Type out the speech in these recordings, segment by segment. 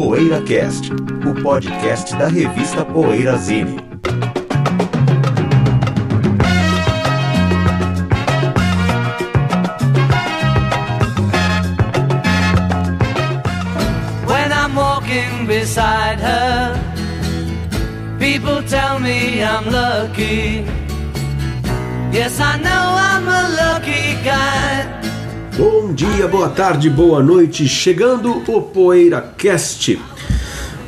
Poeira Cast, o podcast da revista Poeira Zine. When I'm walking beside her, people tell me I'm lucky. Yes, I know guy. Bom dia, boa tarde, boa noite. Chegando o Poeira Cast,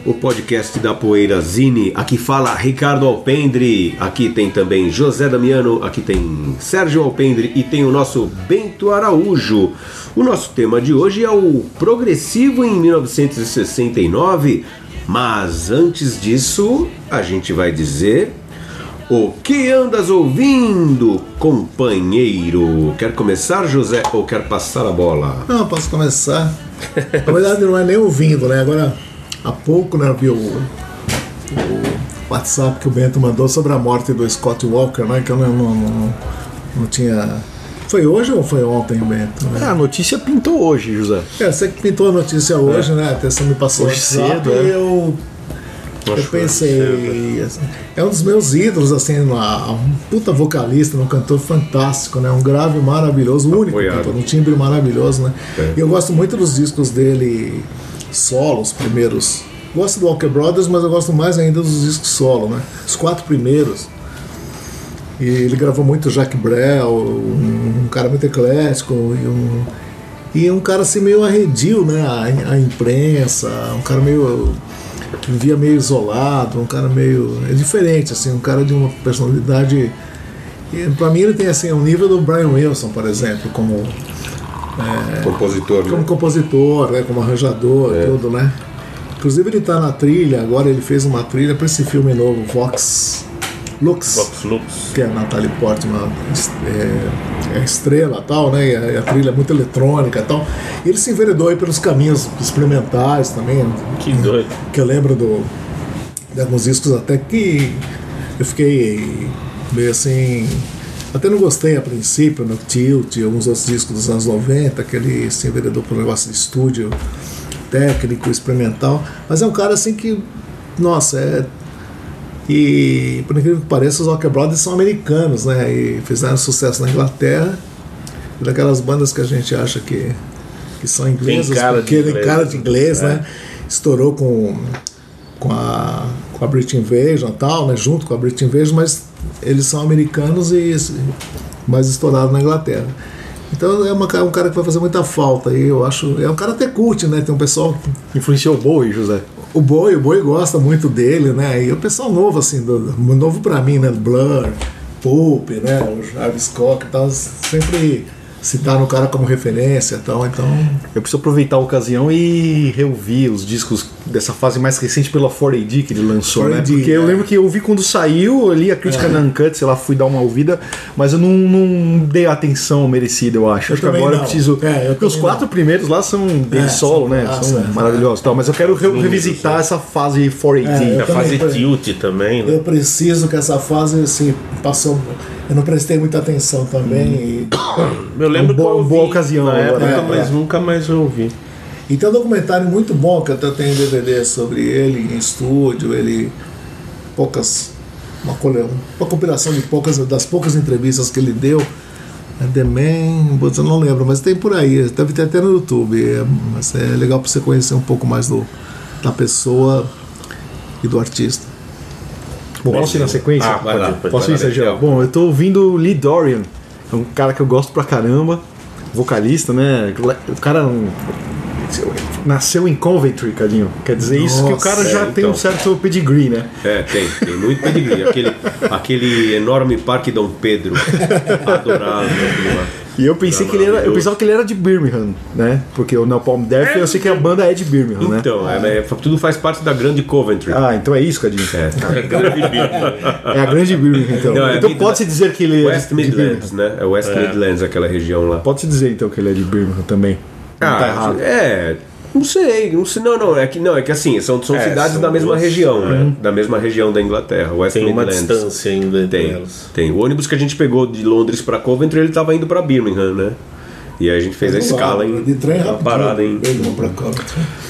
o podcast da Poeira Zine. Aqui fala Ricardo Alpendre, aqui tem também José Damiano, aqui tem Sérgio Alpendre e tem o nosso Bento Araújo. O nosso tema de hoje é o Progressivo em 1969, mas antes disso, a gente vai dizer o que andas ouvindo, companheiro? Quer começar, José, ou quer passar a bola? Não, posso começar. Na verdade, não é nem ouvindo, né? Agora, há pouco, né, eu vi o, o WhatsApp que o Bento mandou sobre a morte do Scott Walker, né? Que eu não, não, não, não tinha. Foi hoje ou foi ontem, Bento? Né? Ah, a notícia pintou hoje, José. É, você que pintou a notícia hoje, né? Até você me passou Hoje cedo, e é. eu. Eu pensei, assim, é um dos meus ídolos, assim, uma, um puta vocalista, um cantor fantástico, né? Um grave maravilhoso, o único cantor, um timbre maravilhoso, né? É. E eu gosto muito dos discos dele solo, os primeiros. Gosto do Walker Brothers, mas eu gosto mais ainda dos discos solo, né? Os quatro primeiros. E ele gravou muito Jack Brel, um, um cara muito eclético e um, e um cara assim meio arredio, né? A, a imprensa, um cara meio. Vivia meio isolado, um cara meio. é diferente, assim, um cara de uma personalidade. Pra mim ele tem assim, um nível do Brian Wilson, por exemplo, como, Compositor, como né? compositor, né? como arranjador, É. tudo, né? Inclusive ele tá na trilha, agora ele fez uma trilha para esse filme novo, Vox Lux Vox Lux. que é a Natalie Portman é, é estrela e tal, né? E a, e a trilha é muito eletrônica e tal. E ele se enveredou aí pelos caminhos experimentais também. Que doido. Que eu lembro do, de alguns discos até que eu fiquei meio assim. Até não gostei a princípio, no Tilt e alguns outros discos dos anos 90, que ele se enveredou por um negócio de estúdio técnico, experimental. Mas é um cara assim que, nossa, é e por incrível que pareça, os Walker Brothers são americanos, né? E fizeram sucesso na Inglaterra. E daquelas bandas que a gente acha que, que são inglesas, cara de porque tem inglês, cara de inglês, é. né? Estourou com, com, a, com a British Invasion e tal, né? Junto com a British Invasion, mas eles são americanos e mais estourados na Inglaterra. Então é uma, é um cara que vai fazer muita falta. E eu acho. É um cara até cult, né? Tem um pessoal Influenciou o Bowie, José. O Boi, o Boi gosta muito dele, né? E o pessoal novo, assim, do, novo pra mim, né? Blur, Pulp, né? O Jarvis Cocker e tal, sempre citaram o cara como referência e tal, então. Eu preciso aproveitar a ocasião e reouvir os discos dessa fase mais recente pela 4AD que ele lançou, né? 4AD, Porque eu é. lembro que eu ouvi quando saiu ali a crítica na Uncut, sei lá, fui dar uma ouvida, mas eu não, não dei a atenção merecida, eu acho. Eu acho que agora eu não. preciso. É, eu porque os quatro primeiros lá são É, solo, são né? massa, são é. maravilhosos tal, mas eu quero re- revisitar essa fase 4AD. É, eu A fase tilt também, né? Eu preciso que essa fase, assim, passou. Eu não prestei muita atenção também. e- Eu lembro É um que eu boa- ouvi boa ocasião na época, É, mas é. nunca mais ouvi. E tem um documentário muito bom que eu até tenho DVD sobre ele em estúdio, ele poucas uma, cole- uma compilação de poucas das poucas entrevistas que ele deu. É The Man, eu não lembro, mas tem por aí, deve ter até no YouTube. É, mas é legal para você conhecer um pouco mais do, da pessoa e do artista. Bom, posso ir na sequência? Ah, vai lá, Posso ir, Sérgio? Bom, eu tô ouvindo Lee Dorian, é um cara que eu gosto pra caramba, vocalista, né? O cara um- nasceu em Coventry, Cadinho. Quer dizer isso que o cara Nossa, já é, tem então. um certo pedigree, né? É, tem, tem muito pedigree. Aquele, aquele enorme Parque Dom Pedro. Adorável. lá. E eu pensei que ele era, eu pensava que ele era de Birmingham, né? Porque o Napalm Death, eu sei que a banda é de Birmingham, né? Então, é, é, tudo faz parte da grande Coventry. Ah, então é isso, Cadinho. É. É a grande Birmingham, então. Não, é então pode-se dizer que ele é West de, de Birmingham. Midlands, né? É West Midlands, aquela região lá. Pode-se dizer então que ele é de Birmingham também. Não tá errado. é. Não sei, não sei, não, não, é que não, é que assim, são, são É, cidades são da mesma duas, região, Uhum. né? Da mesma região da Inglaterra, West Tem uma Midlands. distância ainda entre Tem, elas. tem. O ônibus que a gente pegou de Londres pra Coventry, ele tava indo pra Birmingham, né? E aí a gente fez a escala em De trem uma rapidinho. parada em.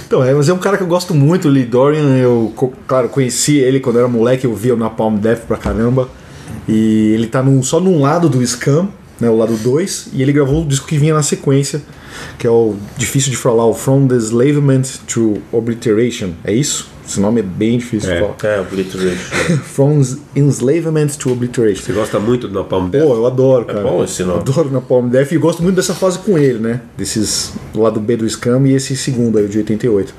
Então, é, mas é um cara que eu gosto muito, o Lee Dorian. Eu, claro, conheci ele quando eu era moleque, eu via o Napalm Death pra caramba. E ele tá num- só num lado do Scam, né, o lado 2, e ele gravou o disco que vinha na sequência, que é o difícil de falar, o From the Enslavement to Obliteration. É isso? Esse nome é bem difícil É. de falar. É, Obliteration. From Enslavement to Obliteration. Você gosta muito do Napalm Death? Pô, eu adoro, cara. bom esse nome. Adoro Napalm Death e gosto muito dessa fase com ele, né? Desses do lado B do Scam e esse segundo aí, o de 88.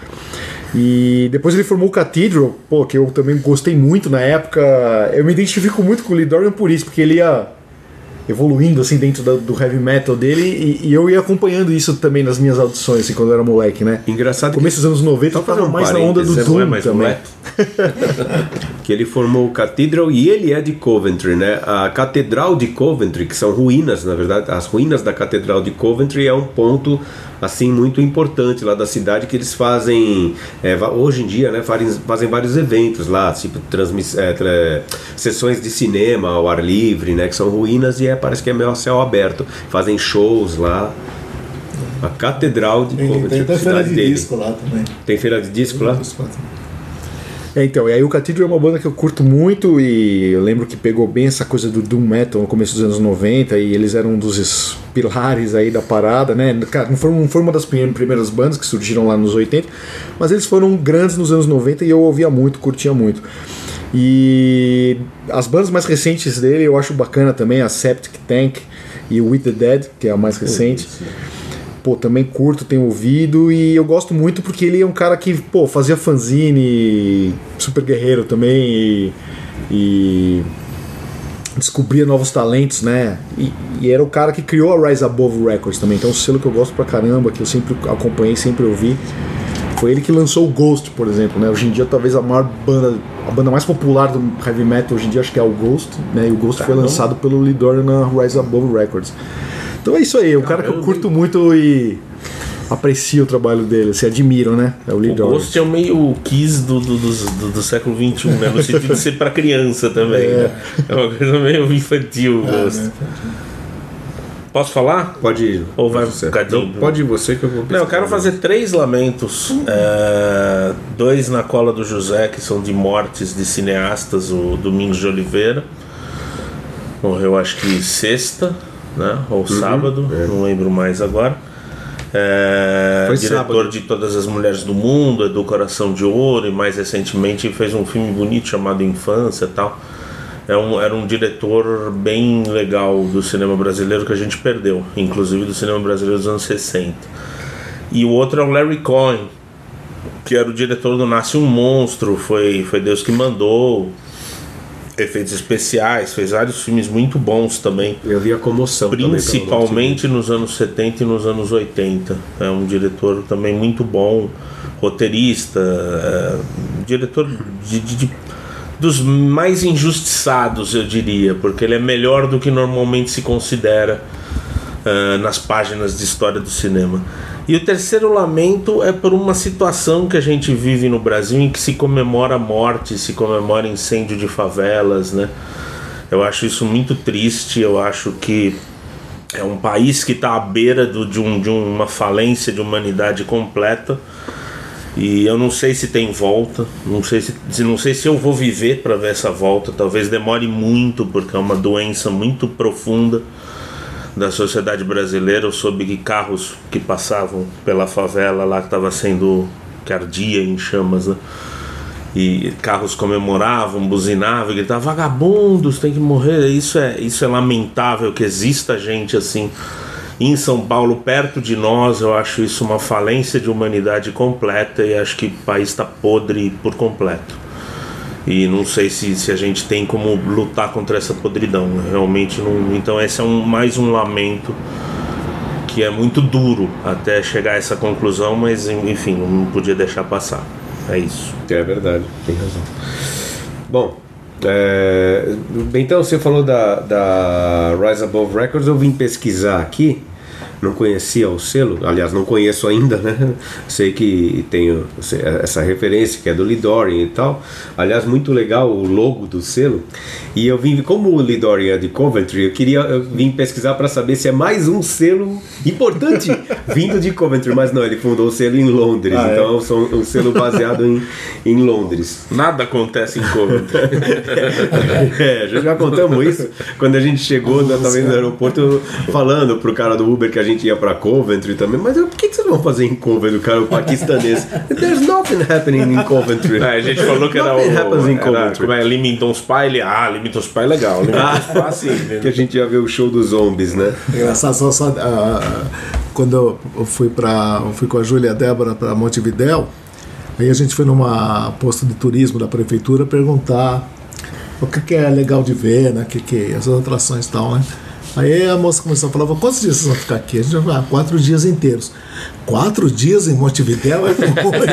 E depois ele formou o Cathedral, pô, que eu também gostei muito na época. Eu me identifico muito com o Lee Dorian por isso, porque ele ia evoluindo assim dentro da- do heavy metal dele e, e eu ia acompanhando isso também nas minhas audições, assim, quando eu era moleque, né? Engraçado começo dos anos 90 eu Só fazer tava um mais na onda do não é Doom mais também. que ele formou o Cathedral e ele é de Coventry, né? A Catedral de Coventry, que são ruínas, na verdade, as ruínas da Catedral de Coventry é um ponto assim muito importante lá da cidade que eles fazem é, hoje em dia, né? Fazem, fazem vários eventos lá, tipo transmiss, é, sessões de cinema ao ar livre, né? Que são ruínas e é, parece que é meio céu aberto. Fazem shows lá. A Catedral de Tem, Coventry, tem até feira de dele. disco lá também. Tem feira de disco lá? Disco lá. É, então, e aí o Cathedral é uma banda que eu curto muito e eu lembro que pegou bem essa coisa do Doom Metal no começo dos anos 90 e eles eram um dos pilares aí da parada, né? Cara, não foram, não foi uma das prime- primeiras bandas que surgiram lá nos 80, mas eles foram grandes nos anos 90 e eu ouvia muito, curtia muito. E as bandas mais recentes dele eu acho bacana também, a Septic Tank e o With the Dead, que é a mais recente. Pô, também curto, tenho ouvido e eu gosto muito porque ele é um cara que, pô, fazia fanzine, super guerreiro também e, e descobria novos talentos, né? E, e era o cara que criou a Rise Above Records também, então é um selo que eu gosto pra caramba, que eu sempre acompanhei, sempre ouvi. Foi ele que lançou o Ghost, por exemplo, né? Hoje em dia talvez a maior banda, a banda mais popular do heavy metal hoje em dia acho que é o Ghost, né? E o Ghost foi lançado pelo Lee Dorian na Rise Above Records. Então é isso aí, é um cara que eu curto muito e aprecio o trabalho dele, se admiro, né? É o Lee O. Ghost é o meio Kiss do, do, do, do século XXI, né? No sentido de ser pra criança também, é. né? É uma coisa meio infantil o Ah, Ghost. né? Posso falar? Pode ir. Ou vai Você. Não, Pode ir você que eu vou Não, eu quero fazer três lamentos. É, dois na cola do José, que são de mortes de cineastas, o Domingos de Oliveira. Morreu acho que sexta, né? Uhum. Ou sábado, não lembro mais agora. É, Foi diretor sábado. de Todas as Mulheres do Mundo, do Coração de Ouro, e mais recentemente fez um filme bonito chamado Infância e tal. É um, era um diretor bem legal do cinema brasileiro que a gente perdeu, inclusive do cinema brasileiro dos anos 60. E o outro é o Larry Cohen, que era o diretor do Nasce um Monstro, foi, foi Deus que mandou, efeitos especiais, fez vários filmes muito bons também. Eu vi a comoção Principalmente nos anos 70 e nos anos 80. É um diretor também muito bom, roteirista, é, diretor de, de- de- dos mais injustiçados, eu diria, porque ele é melhor do que normalmente se considera é, nas páginas de história do cinema. E o terceiro lamento é por uma situação que a gente vive no Brasil em que se comemora morte, se comemora incêndio de favelas, né? Eu acho isso muito triste, eu acho que é um país que está à beira do- de, um- de uma falência de humanidade completa. E eu não sei se tem volta, não sei se, não sei se eu vou viver para ver essa volta. Talvez demore muito, porque é uma doença muito profunda da sociedade brasileira. Eu soube que carros que passavam pela favela lá que estava sendo que ardia em chamas, né? E carros comemoravam, buzinavam, gritavam vagabundos, tem que morrer. Isso é, isso é lamentável que exista gente assim em São Paulo, perto de nós. Eu acho isso uma falência de humanidade completa e acho que o país está podre por completo. E não sei se, se a gente tem como lutar contra essa podridão. né? Realmente não. Então, esse é um, mais um lamento que é muito duro até chegar a essa conclusão, mas enfim, não podia deixar passar. É isso. É verdade, tem razão. Bom, é, então você falou da, da Rise Above Records, eu vim pesquisar aqui. Não conhecia o selo, aliás, não conheço ainda, né? Sei que tenho essa referência que é do Lidorian e tal. Aliás, muito legal o logo do selo. E eu vim, como o Lidorian é de Coventry, eu queria eu vim pesquisar para saber se é mais um selo importante vindo de Coventry, mas não, ele fundou o selo em Londres, Ah, é? então é um selo baseado em, em Londres. Nada acontece em Coventry. É, já, contamos isso quando a gente chegou, nós estávamos no aeroporto falando pro cara do Uber que a gente ia pra Coventry também. Mas o que, que vocês vão fazer em Coventry, o cara o paquistanês? There's nothing happening in Coventry. É, a gente falou que era Nothing happens o. in Era, Coventry. como é? Leamington Spa. Ele, ah, Leamington Spa é legal. Leamington Spa, sim. Que a gente ia ver o show dos zombies, né? É Engraçado, só, só, ah, quando eu fui, pra, eu fui com a Júlia e a Débora para Montevidéu, aí a gente foi numa posto de turismo da prefeitura perguntar o que, que é legal de ver, né? Que, que, as atrações e tal, né? Aí a moça começou a falar, quantos dias vocês vão ficar aqui? A gente vai ah, quatro dias inteiros. Quatro dias em Montevidéu é muito.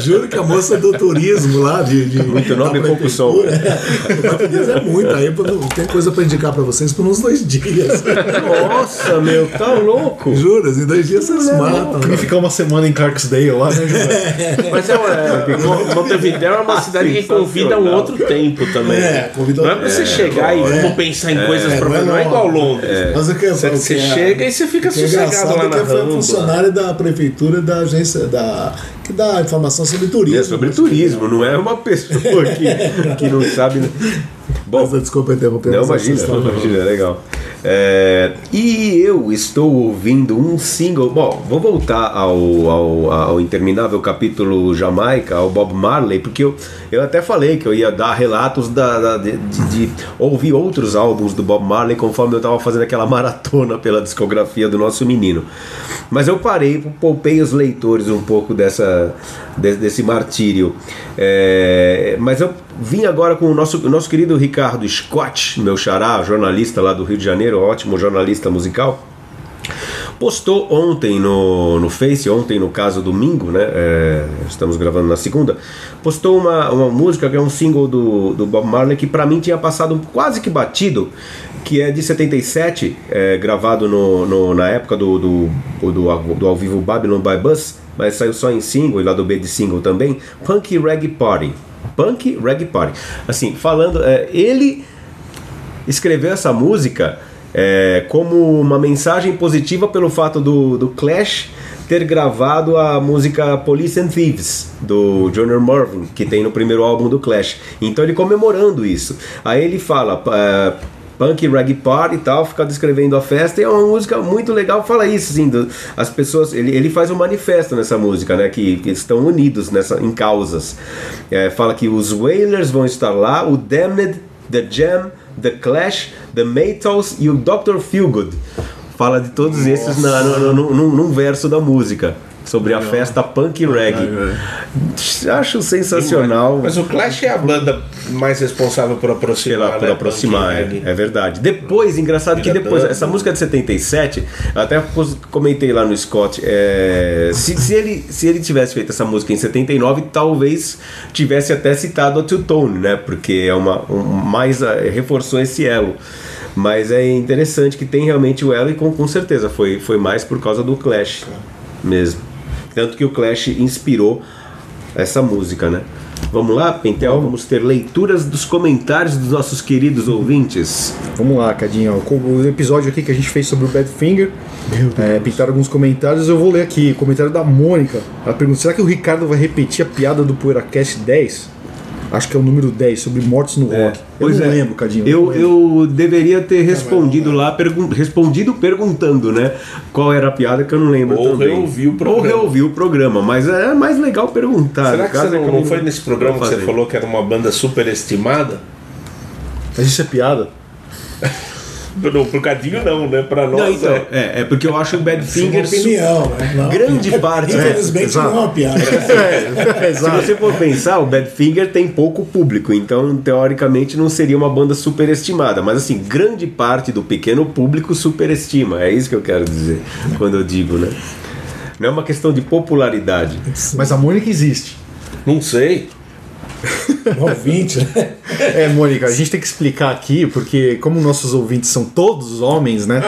Juro que a moça do turismo lá de. de Muito nome e pouco prefeitura, é, quatro dias é muito. Aí tem coisa para indicar para vocês por uns dois dias. Nossa, meu, tá louco. Juras, em dois dias vocês matam. Queria né? ficar uma semana em Clarksdale lá, né, João? Mas é, é Mo- Montevideo é uma cidade que convida um outro tempo também. É, convida Não é pra você é, chegar e é. vamos pensar em coisas É, pra não é. Não é igual Londres. Mas o que, Você, você é- chega e você fica é sossegado lá é na que foi funcionário da prefeitura da agência da, que dá informação sobre turismo. É sobre turismo, não é uma pessoa que, que não sabe. Bom, Mas, desculpa interromper. Não, imagina, imagina, é legal. É, e eu estou ouvindo um single. Bom, vou voltar ao, ao, ao interminável capítulo Jamaica, ao Bob Marley, porque eu, eu até falei que eu ia dar relatos da, da- de, de- de ouvir outros álbuns do Bob Marley conforme eu estava fazendo aquela maratona pela discografia do nosso menino. Mas eu parei, poupei os leitores um pouco dessa, de- desse martírio. É, mas eu vim agora com o nosso, nosso querido Ricardo Scott, meu xará, jornalista lá do Rio de Janeiro, ótimo jornalista musical. Postou ontem no, no Face, ontem no caso domingo, né? é, estamos gravando na segunda. Postou uma, uma música que é um single do, do Bob Marley que pra mim tinha passado quase que batido, que é de 77, é, gravado no, no- na época do, do, do, do ao vivo Babylon by Bus, mas saiu só em single e lá do B de single também. Punk Reggae Party. Punk Reggae Party. Assim, falando, é, ele escreveu essa música é, como uma mensagem positiva pelo fato do, do Clash ter gravado a música Police and Thieves do Johnny Marvin que tem no primeiro álbum do Clash. Então ele comemorando isso. Aí ele fala é, punk reggae party e tal, fica descrevendo a festa e é uma música muito legal. Fala isso, assim, do- as pessoas. Ele, ele faz um manifesto nessa música, né? Que, que estão unidos nessa, em causas. É, fala que os Wailers vão estar lá, o Damned, The Jam, The Clash, The Maytals e o Dr. Feelgood. Fala de todos esses na, no, no- num- num verso da música. Sobre a festa punk reggae. Acho sensacional. Mas o Clash é a banda mais responsável por aproximar. Pela, por né, aproximar, é, é verdade. Depois, engraçado que depois, essa música é de 77, eu até comentei lá no Scott, é, se, se, ele, se ele tivesse feito essa música em 79, talvez tivesse até citado a Two Tone, né? Porque é uma, um, mais eh, reforçou esse elo. Mas é interessante que tem realmente o elo e com, com certeza foi, foi mais por causa do Clash mesmo. Tanto que o Clash inspirou essa música, né? Vamos lá, Pentel, vamos ter leituras dos comentários dos nossos queridos ouvintes. Vamos lá, Cadinho. O episódio aqui que a gente fez sobre o Badfinger, é, pintaram alguns comentários. Eu vou ler aqui. Comentário da Mônica. Ela pergunta: será que o Ricardo vai repetir a piada do PoeiraCast 10? Acho que é o número 10, sobre mortes no rock. Eu Pois não é. lembro, Cadinho. Eu, não lembro. eu deveria ter respondido lá, pergun respondido perguntando, né? Qual era a piada que eu não lembro Ou também. reouvir o programa. Ou reouvir o programa, mas é mais legal perguntar. Será que você é não, eu não foi nesse programa que você falou que era uma banda superestimada? Mas isso é piada? Não, pro Cadinho não, né? Pra nós Não, então, é. é, é porque eu acho o Badfinger Uma opinião, né? Não. grande parte. Infelizmente É, não é uma piada. Se você for pensar, o Badfinger tem pouco público, então teoricamente não seria uma banda superestimada, mas assim, grande parte do pequeno público superestima, é isso que eu quero dizer quando eu digo, né? Não é uma questão de popularidade. Mas a Mônica existe. Não sei. ouvinte, né? É, Mônica, a gente tem que explicar aqui, porque como nossos ouvintes são todos homens, né?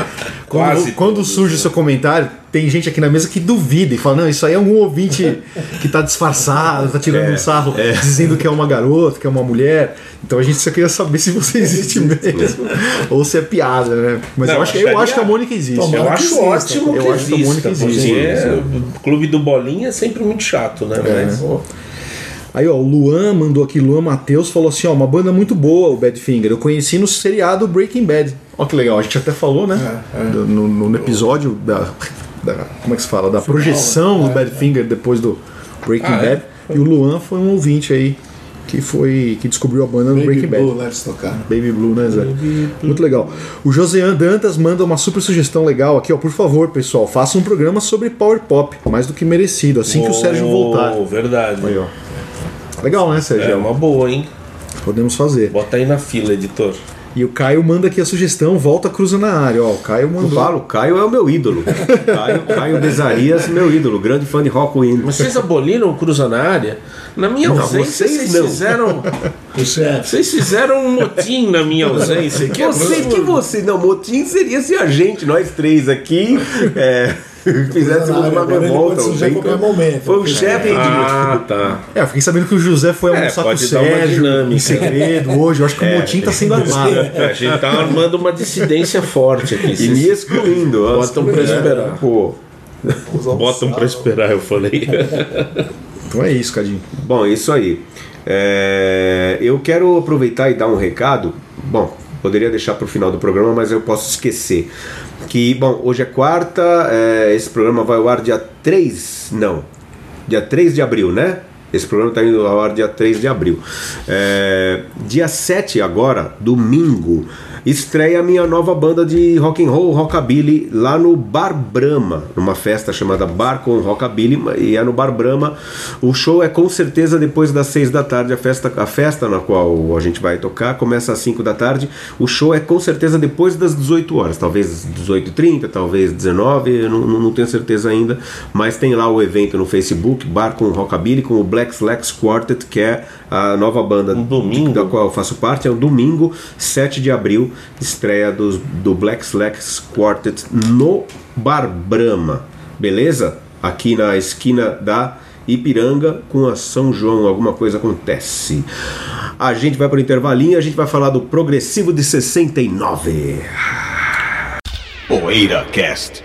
Quando, Quase quando todos, surge o seu comentário, tem gente aqui na mesa que duvida e fala: não, isso aí é um ouvinte que tá disfarçado, tá tirando um sarro, dizendo que é uma garota, que é uma mulher. Então a gente só queria saber se você existe mesmo ou se é piada, né? Mas Não, eu, acho, que- eu acho que a Mônica existe. Eu que acho exista, ótimo eu que acho que a Mônica existe, sim. o clube do Bolinha é sempre muito chato, né? Mas, pô, Aí, ó, o Luan mandou aqui, Luan Matheus falou assim: ó, uma banda muito boa, o Badfinger. Eu conheci no seriado Breaking Bad. Ó, que legal, a gente até falou, né? Do- No, no- no episódio da, da- Como é que se fala? Da projeção do Badfinger depois do Breaking Ah, é? Bad. E o Luan foi um ouvinte aí que foi. que descobriu a banda no Baby Breaking Bad. Blue, né? Eles tocaram. Baby Blue, né, Zé? Muito legal. O Josean Dantas manda uma super sugestão legal aqui, ó. Por favor, pessoal, faça um programa sobre Power Pop, mais do que merecido, assim que o Sérgio voltar. Oh, Verdade. Aí, ó. Legal, né, Sérgio? É uma boa, hein? Podemos fazer. Bota aí na fila, editor. E o Caio manda aqui a sugestão, volta cruza na área. Ó, o Caio Eu mandou. falo, Caio é o meu ídolo. Caio, Caio Desarias, meu ídolo, grande fã de Rock Wind. Mas vocês aboliram o Cruza na área? Na minha Não, ausência, vocês vocês, não. fizeram. O chefe. Vocês fizeram um motim na minha ausência. Que Você, que você, não, motim seria se a gente, nós três aqui, é, fizéssemos uma revolta. a bem qualquer momento. Foi o chefe de. Ah, tá. É, eu fiquei sabendo que o José foi É, almoçar com o Sérgio em segredo hoje. Eu acho que o motim tá sendo armado. A gente tá armando uma dissidência forte aqui. E me excluindo. Botam pra esperar. Pô. botam pra esperar, eu falei. Então é isso, Cadinho. Bom, isso aí. É, eu quero aproveitar e dar um recado. Bom, poderia deixar para o final do programa, mas eu posso esquecer. Que, bom, hoje é quarta, é, esse programa vai ao ar dia 3. Não, dia 3 de abril, né? Esse programa está indo ao ar dia 3 de abril. É, dia 7 agora, domingo, estreia a minha nova banda de rock and roll, rockabilly, lá no Bar Brahma, numa festa chamada Bar com Rockabilly, e é no Bar Brahma. O show é com certeza depois das 6 da tarde, a festa, a festa na qual a gente vai tocar começa às 5 da tarde. O show é com certeza depois das 18 horas, talvez 18h30, talvez 19 eu não, não, não tenho certeza ainda, mas tem lá o evento no Facebook, Bar com Rockabilly, com o Black Slacks Quartet, que é a nova banda Um domingo? da qual eu faço parte, é um domingo, 7 de abril, estreia dos, do Black Slacks Quartet no Bar Brahma, beleza? Aqui na esquina da Ipiranga com a São João, alguma coisa acontece. A gente vai para o intervalinho, a gente vai falar do Progressivo de 69. Poeira Cast.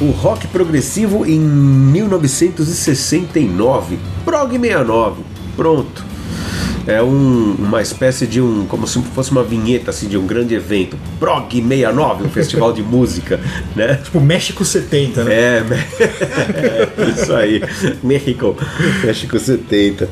O rock progressivo em 1969. Prog 69. Pronto. É um- uma espécie de um. como se fosse uma vinheta assim, de um grande evento. Prog 69, um festival de música, né? Tipo, México 70, né? É, é, isso aí. México. México 70.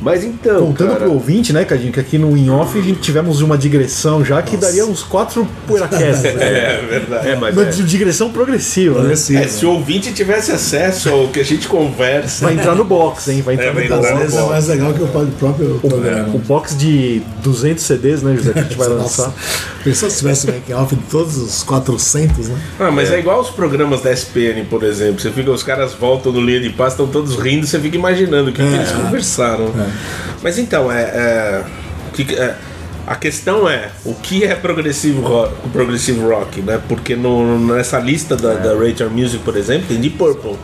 Mas então. Voltando cara, pro ouvinte, né, Cadinho? Que aqui no in-off a gente tivemos uma digressão já que daria uns quatro PoeiraCasts. né? É verdade. É, mas Uma é. digressão progressiva, né? Progressivo. É, se o ouvinte tivesse acesso ao que a gente conversa. Vai entrar no box, hein? Vai entrar É, no vai box. entrar Às no vezes é box. mais legal que o próprio programa. O box de 200 CDs, né, José? Que a gente vai Nossa. lançar. Pensou se tivesse making off de todos os 400, né? Ah, mas é. igual os programas da SPN, por exemplo. Você fica, os caras voltam no linha de paz, estão todos rindo, você fica imaginando o que, que eles conversaram. Mas então, é. é, é, a questão é o que é progressivo rock, progressive rock, né? Porque no, nessa lista da, da Rachel Music, por exemplo, tem Deep Purple,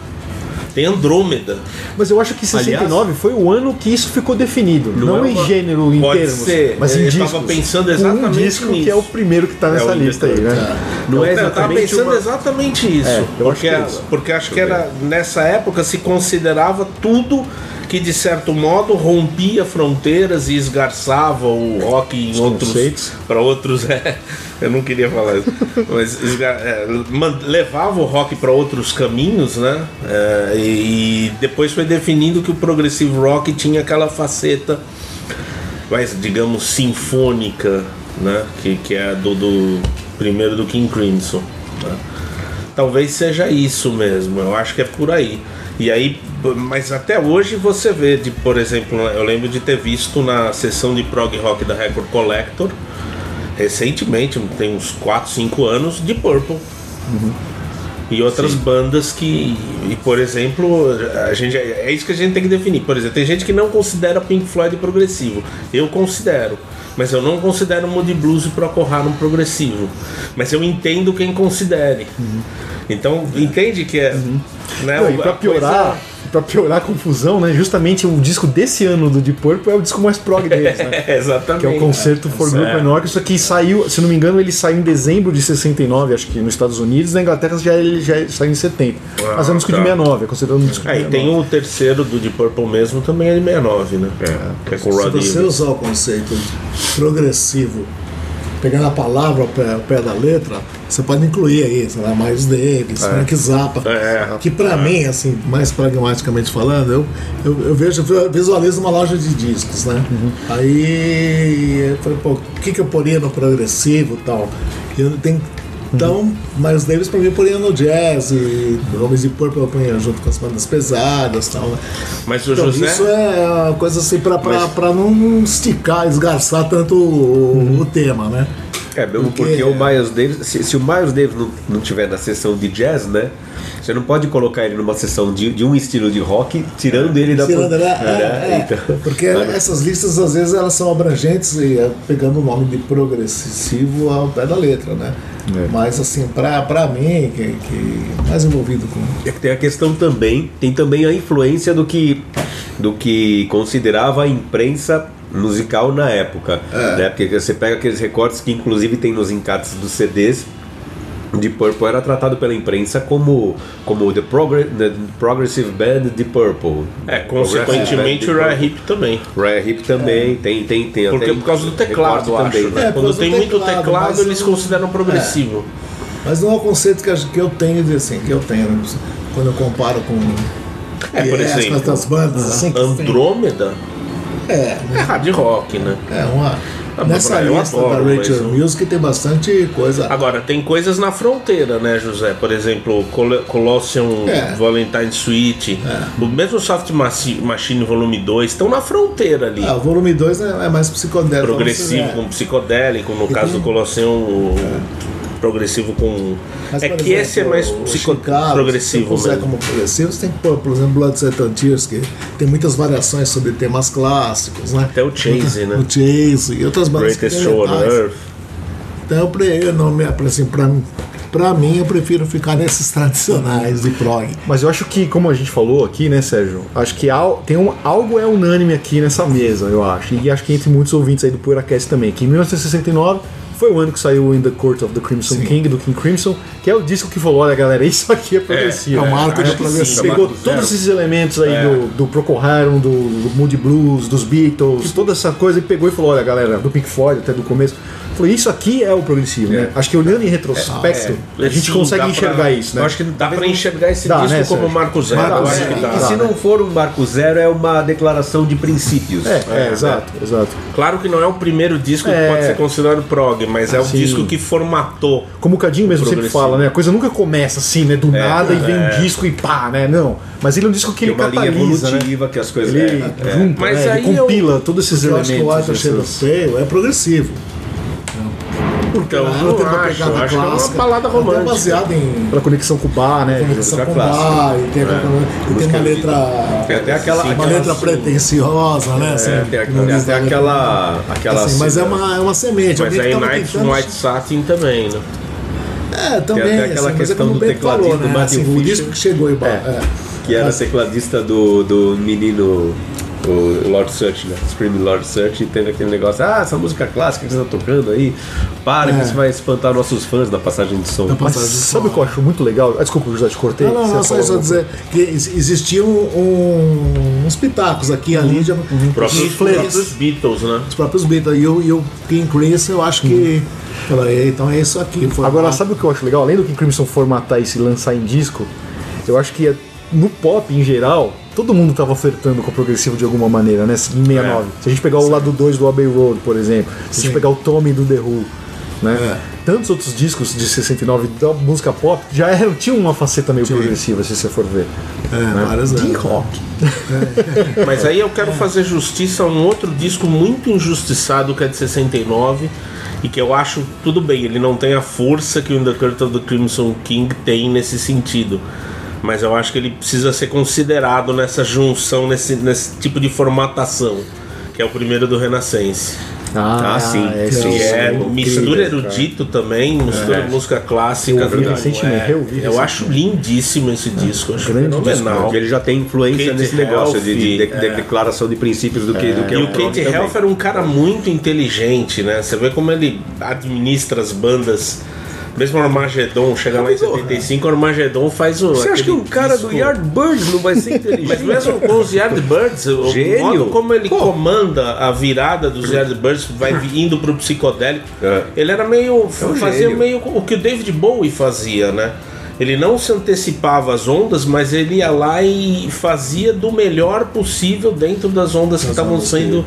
tem Andrômeda. Mas eu acho que 69 foi o ano que isso ficou definido. Não, é em gênero, em Pode termos, ser. mas em Eu discos. tava pensando exatamente um disco nisso. que é o primeiro que tá É nessa o lista aí, né? Não é Eu tava exatamente pensando uma- exatamente isso. É, eu acho porque, que é isso. porque acho que era nessa época se considerava tudo que de certo modo rompia fronteiras e esgarçava o rock em outros conceitos. para outros é, eu não queria falar isso mas esga- é, levava o rock para outros caminhos né É, e, depois foi definindo que o progressive rock tinha aquela faceta mais digamos sinfônica né que, que é a do, do primeiro do King Crimson né? Talvez seja isso mesmo, eu acho que é por aí. E aí, mas até hoje você vê, de, por exemplo, eu lembro de ter visto na sessão de prog rock da Record Collector, recentemente, tem uns 4, 5 anos, de Purple. E outras bandas que, e por exemplo, a gente, é isso que a gente tem que definir. Por exemplo, tem gente que não considera Pink Floyd progressivo. Eu considero. Mas eu não considero Moody Blues e Procol Harum progressivo. Mas eu entendo quem considere. Então, entende que é. Né, Não, e pra a coisa- piorar, pra piorar a confusão, né? Justamente o disco desse ano do Deep Purple é o disco mais prog deles, né? É, exatamente. Que é o Concerto for Group É. and Orchestra, que saiu, se não me engano, ele saiu em dezembro de 69, acho que nos Estados Unidos, na Inglaterra já ele já saiu em 70. Mas é um disco tá. de 69, é considerado um disco de Aí 69. tem o terceiro do Deep Purple mesmo, também é de 69, né? Que é com o Se Rod você Evans. usar o conceito progressivo, pegando a palavra ao pé, ao pé da letra, você pode incluir aí, sei lá, Miles Davis, Frank Zappa. É. Que pra mim, assim, mais pragmaticamente falando, eu, eu, eu vejo, visualizo uma loja de discos, né? Aí eu falei, pô, o que, que eu poria no progressivo e tal? Eu tenho. Então, Miles Davis pra mim poria no jazz, e Homens de Purple eu ponho junto com as bandas pesadas e tal, né? Mas o Então, José. isso é uma coisa assim pra, pra, Mas- pra não esticar, esgarçar tanto o, o tema, né? É, mesmo Porque- porque o Miles Davis, se, se o Miles Davis não, não tiver na sessão de jazz, né? Você não pode colocar ele numa sessão de, de um estilo de rock, tirando ele da Tirando, né? né? É, é. Então, Porque essas listas às vezes elas são abrangentes e é, pegando o nome de progressivo ao pé da letra, né? É. Mas assim, pra, pra mim, que, que mais envolvido com. É que tem a questão também, tem também a influência do que, do que considerava a imprensa musical na época, né? Porque você pega aqueles recortes que inclusive tem nos encartes dos CDs de Purple era tratado pela imprensa como como the, progr the Progressive Band de Purple. É, consequentemente o Rare Hip também. Rare Hip também tem tem tem Porque até por causa do teclado, acho. também. Né? É, Quando tem do muito teclado, teclado, eles o- consideram progressivo. Mas não é o conceito que, eu tenho de assim, que eu tenho né? quando eu comparo com. É, por exemplo, outras bandas, assim, Andrômeda É, é hard rock, né? é uma. Ah, Nessa eu lista adoro, da mas Rachel eu- Music tem bastante coisa. Agora, tem coisas na fronteira, né, José? Por exemplo, Col Colossium É. Valentine Suite, o mesmo Soft Machi- Machine Volume 2, estão na fronteira ali. Ah, o volume 2 é, é mais psicodélico. progressivo É. com psicodélico, no E caso tem- do Colosseum, o progressivo com. Mas, é que exemplo, esse é mais psico... Chicago, progressivo Se você como progressivo, você tem que pôr, por exemplo, Blood, Sweat and Tears, que tem muitas variações sobre temas clássicos, né? Até o Chase, né? O Chase e outras bandas Greatest Show on. Earth. Então eu, não me assim, pra, pra mim eu prefiro ficar nesses tradicionais de prog. Mas eu acho que, como a gente falou aqui, né, Sérgio? Acho que al- tem um, algo é unânime aqui nessa mesa, eu acho. E acho que entre muitos ouvintes aí do PoeiraCast também. Que em 1969 foi o ano que saiu In the Court of the Crimson King, do King Crimson, que é o disco que falou: olha, galera, isso aqui é progressivo. É o marco Acho do que progressivo. sim. Pegou Marco todos esses elementos aí do, do Procol Harum, do, do Moody Blues, dos Beatles, toda essa coisa, e pegou e falou: olha, galera, do Pink Floyd até do começo. Falou, isso aqui é o progressivo, né? Acho que olhando em retrospecto, a gente Sim, consegue enxergar pra- isso, né? Eu acho que dá pra enxergar esse Dá, disco né, como? Marco Zero. Marco eu acho Zero. que E dá. se não for um marco zero, é uma declaração de princípios. É, é, exato, exato. Claro que não é o primeiro disco É. que pode ser considerado prog, mas é o disco que formatou. Como o Cadinho mesmo sempre fala, né? A coisa nunca começa assim, né? Do nada e vem é. um disco e pá, né? Não. Mas ele é um disco que ele uma linha catalisa, né? que as coisas. Ele é, é. junta, Mas né? ele compila todos esses Eu acho que o elementos. Pale é progressivo. Porque Então, ela não tem uma acho, pegada acho que é uma clássica, balada até romântica. baseada em Pela conexão com o bar, né? conexão com clássica. bar, e tem, e tem uma letra Tem até aquela. uma letra pretensiosa, né? assim, é, tem, aquela- letra. aquela. aquela Assim, mas é uma, é uma semente. Mas aí tentando- White Satin também, né? É, também. Tem até aquela assim, é questão como do o tecladinho falou, do né? Matthew Assim, o Fisher. disco que chegou em ba- é. Que era tecladista do, do menino. O Lord Search, né? Scream Lord Search e teve aquele negócio, ah, essa música clássica que você tá tocando aí, para É. que isso vai espantar nossos fãs na passagem de som. Passagem de sabe o que eu acho muito legal? Ah, desculpa, José, te cortei. Não, não, não, só alguma dizer que ex- existiam um- uns pitacos aqui ali de, Próprios, de influências. próprios Beatles, né? Os próprios Beatles. E o, e o King Crimson, eu acho que. Falei, então é isso aqui. Agora, sabe o que eu acho legal? Além do King Crimson formatar e se lançar em disco, eu acho que no pop em geral, todo mundo tava flertando com o progressivo de alguma maneira, né? Em 69. Se a gente pegar o lado 2 do Abbey Road, por exemplo, se a gente Sim. pegar o Tommy do The Who, né? É. Tantos outros discos de 69 da música pop já eram, tinham uma faceta meio Sim. progressiva, se você for ver. É, várias vezes. rock. Mas aí eu quero fazer justiça a um outro disco muito injustiçado que é de 69 e que eu acho tudo bem, ele não tem a força que o In the Court of the Crimson King tem nesse sentido. Mas eu acho que ele precisa ser considerado nessa junção, nesse, nesse tipo de formatação, que é o primeiro do Renaissance. Ah, sim. É, sim, é mistura erudito também, mistura música clássica. Eu ouvi recentemente, É, reouvi eu acho lindíssimo esse disco, acho grande fenomenal. Porque ele já tem influência Kate nesse negócio de, de- de- de declaração de princípios do que, do que é E o Kate. Helfer é um cara muito inteligente, né? Você vê como ele administra as bandas. Mesmo o Armageddon, chega lá em 75, o Armageddon faz o. Você acha que um cara do disco- Yardbirds não vai ser inteligente? Mas mesmo com os Yardbirds, o modo como ele Pô. comanda a virada dos Yardbirds, vai indo pro psicodélico, É. ele era meio. fazia gênio. meio o que o David Bowie fazia, né? Ele não se antecipava às ondas, mas ele ia lá e fazia do melhor possível dentro das ondas que estavam sendo.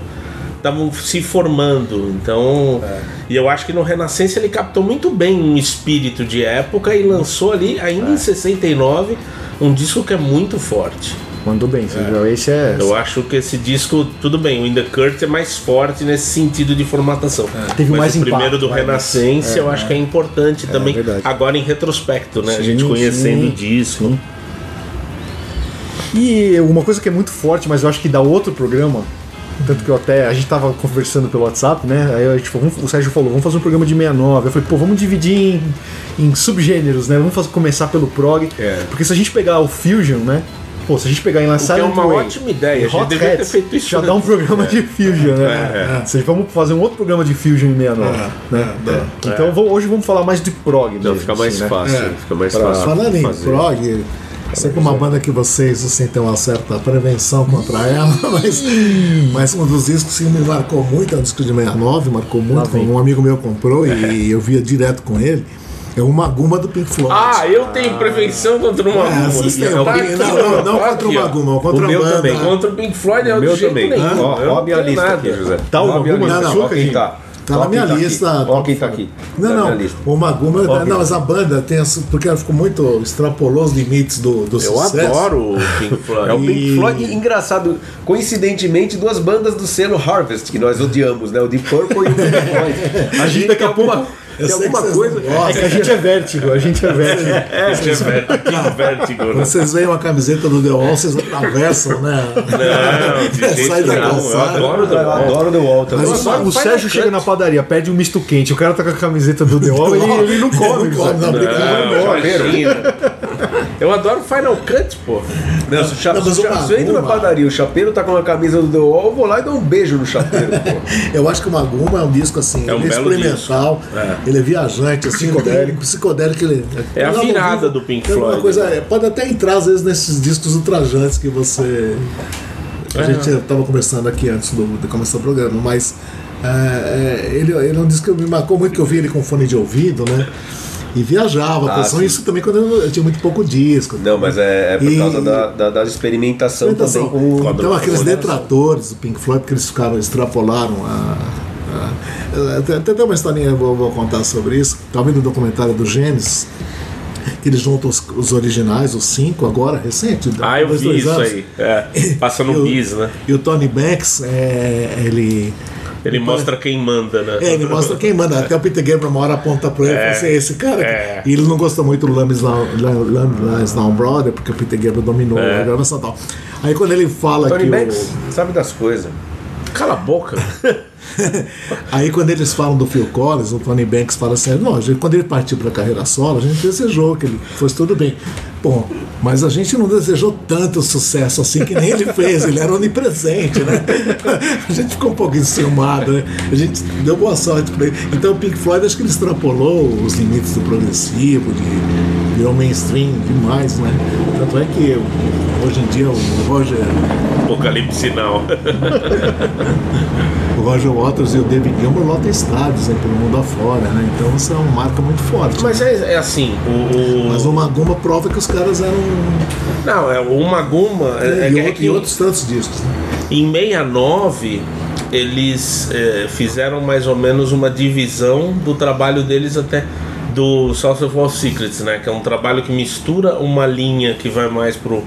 Estavam se formando. Então. E eu acho que no Renascença ele captou muito bem um espírito de época e lançou ali, ainda em 69, um disco que é muito forte. Mandou bem, você viu? Esse é. Eu acho que esse disco, tudo bem, o In The Kurt é mais forte nesse sentido de formatação. Teve Mas mais o primeiro impacto, do vai, Renascença eu acho que é importante também. verdade. Agora em retrospecto, né? a Sim, gente conhecendo sim, o disco. E uma coisa que é muito forte, mas eu acho que dá outro programa. Tanto que eu até. A gente tava conversando pelo WhatsApp, né? Aí a gente falou, o Sérgio falou, vamos fazer um programa de 69. Eu falei, pô, vamos dividir em, em subgêneros, né? Vamos fazer- começar pelo prog. É. Porque se a gente pegar o Fusion, né? Pô, se a gente pegar em que é uma Way ótima ideia. A gente ter feito isso. já né? dá um programa de Fusion, né? Ou seja, vamos fazer um outro programa de Fusion em 69. né? Então vamos- hoje vamos falar mais de prog. Não, mesmo, fica mais assim, né? fácil. É. Fica mais Pra- fácil. Falando em fazer. prog, sei que é uma banda que vocês assim, têm uma certa prevenção contra ela, mas, mas um dos discos que me marcou muito é um disco de 69, marcou muito. Um amigo meu comprou e eu via direto com ele. É o Maguma do Pink Floyd. Ah, eu tenho prevenção contra uma É, vocês têm, Tá não, aqui, não, ó, não tá contra o ó. Maguma, contra O a meu banda. também. Contra o Pink Floyd é O o meu de jeito também. nenhum. Ó, não a tenho lista nada. aqui, José. Tá Robe a alguma lista. sua, Ó quem gente? tá. Tá Ó na minha aqui. lista. Ó quem tá aqui. Não, Tá não. O Maguma, não, mas a banda tem porque ela ficou muito extrapolou os limites do, do Eu sucesso. adoro o Pink Floyd. É o Pink E- Floyd, engraçado, coincidentemente, duas bandas do selo Harvest, que nós odiamos, né? O Deep Purple e o Pink Floyd. A gente daqui a alguma, pouco- Eu tem alguma coisa. não gostam. É que a gente é vértigo, a gente é vértigo. É, que é vértigo, que vértigo, né? Vocês veem uma camiseta do The Wall, vocês atravessam, né? Não, de jeito Sai da nenhum. Eu adoro o The Wall. adoro The Wall também. Mas O, Agora o Sérgio um chega cut. na padaria, pede um misto quente, o cara tá com a camiseta do The Wall, ele, ele não come. Não come, sabe? não, obrigado. Não, imagina. Eu adoro Final Cut, pô. Não, se o cha- Não, mas se o cha- o se eu entro na padaria, o chapeiro tá com a camisa do The Wall, eu vou lá e dou um beijo no chapeiro, pô. Eu acho que o Maguma é um disco assim, É um ele é experimental, ele é viajante, assim, psicodélico. psicodélico ele, É a ele ao virada do Pink Floyd, Coisa, né? é, pode até entrar às vezes nesses discos ultrajantes que você. A gente estava conversando aqui antes do, de começar o programa, mas é, é, ele, ele é um disco que me marcou muito, que eu vi ele com fone de ouvido, né? E viajava, Ah, isso também quando eu, eu tinha muito pouco disco. Não, mas é, é por E- causa da, da, da experimentação Então, também com então aqueles detratores do Pink Floyd, porque eles ficaram, extrapolaram a. a- até, até tem uma historinha, eu vou, vou contar sobre isso. Tá vendo o documentário do Gênesis? Que eles juntam os, os originais, os cinco, agora, recente. Ah, eu vi isso anos. aí. É, passa no E o- bis, né? E o Tony Banks, é, ele. Ele mostra quem manda, né? É, ele mostra quem manda. Até o Peter Gabriel uma hora aponta pra ele e fala assim, esse cara. é. E ele não gostou muito do Lambs Down Brother, porque o Peter Gabriel dominou É. a gravação e tal. Aí quando ele fala Tony que Banks o. sabe das coisas. Cala a boca. Aí quando eles falam do Phil Collins, o Tony Banks fala assim, não, gente- quando ele partiu para a carreira solo, a gente desejou que ele fosse tudo bem. Bom, mas a gente não desejou tanto sucesso assim que nem ele fez, ele era onipresente, né? A gente ficou um pouco enciumado, né? A gente deu boa sorte para ele. Então o Pink Floyd acho que ele extrapolou os limites do progressivo, de, virou mainstream demais, né? Tanto é que hoje em dia o Roger Apocalipse Sinal. o Roger Waters e o David Gilmour lotam estádios aí pelo mundo afora, né? Então isso é uma marca muito forte. Mas é, é assim, o. o- Mas o Maguma prova que os caras eram. Não, é o Maguma. É, e, é, é outro- que e outros tantos discos. né? Em 69, eles é, fizeram mais ou menos uma divisão do trabalho deles até do South of All Secrets, né? Que é um trabalho que mistura uma linha que vai mais pro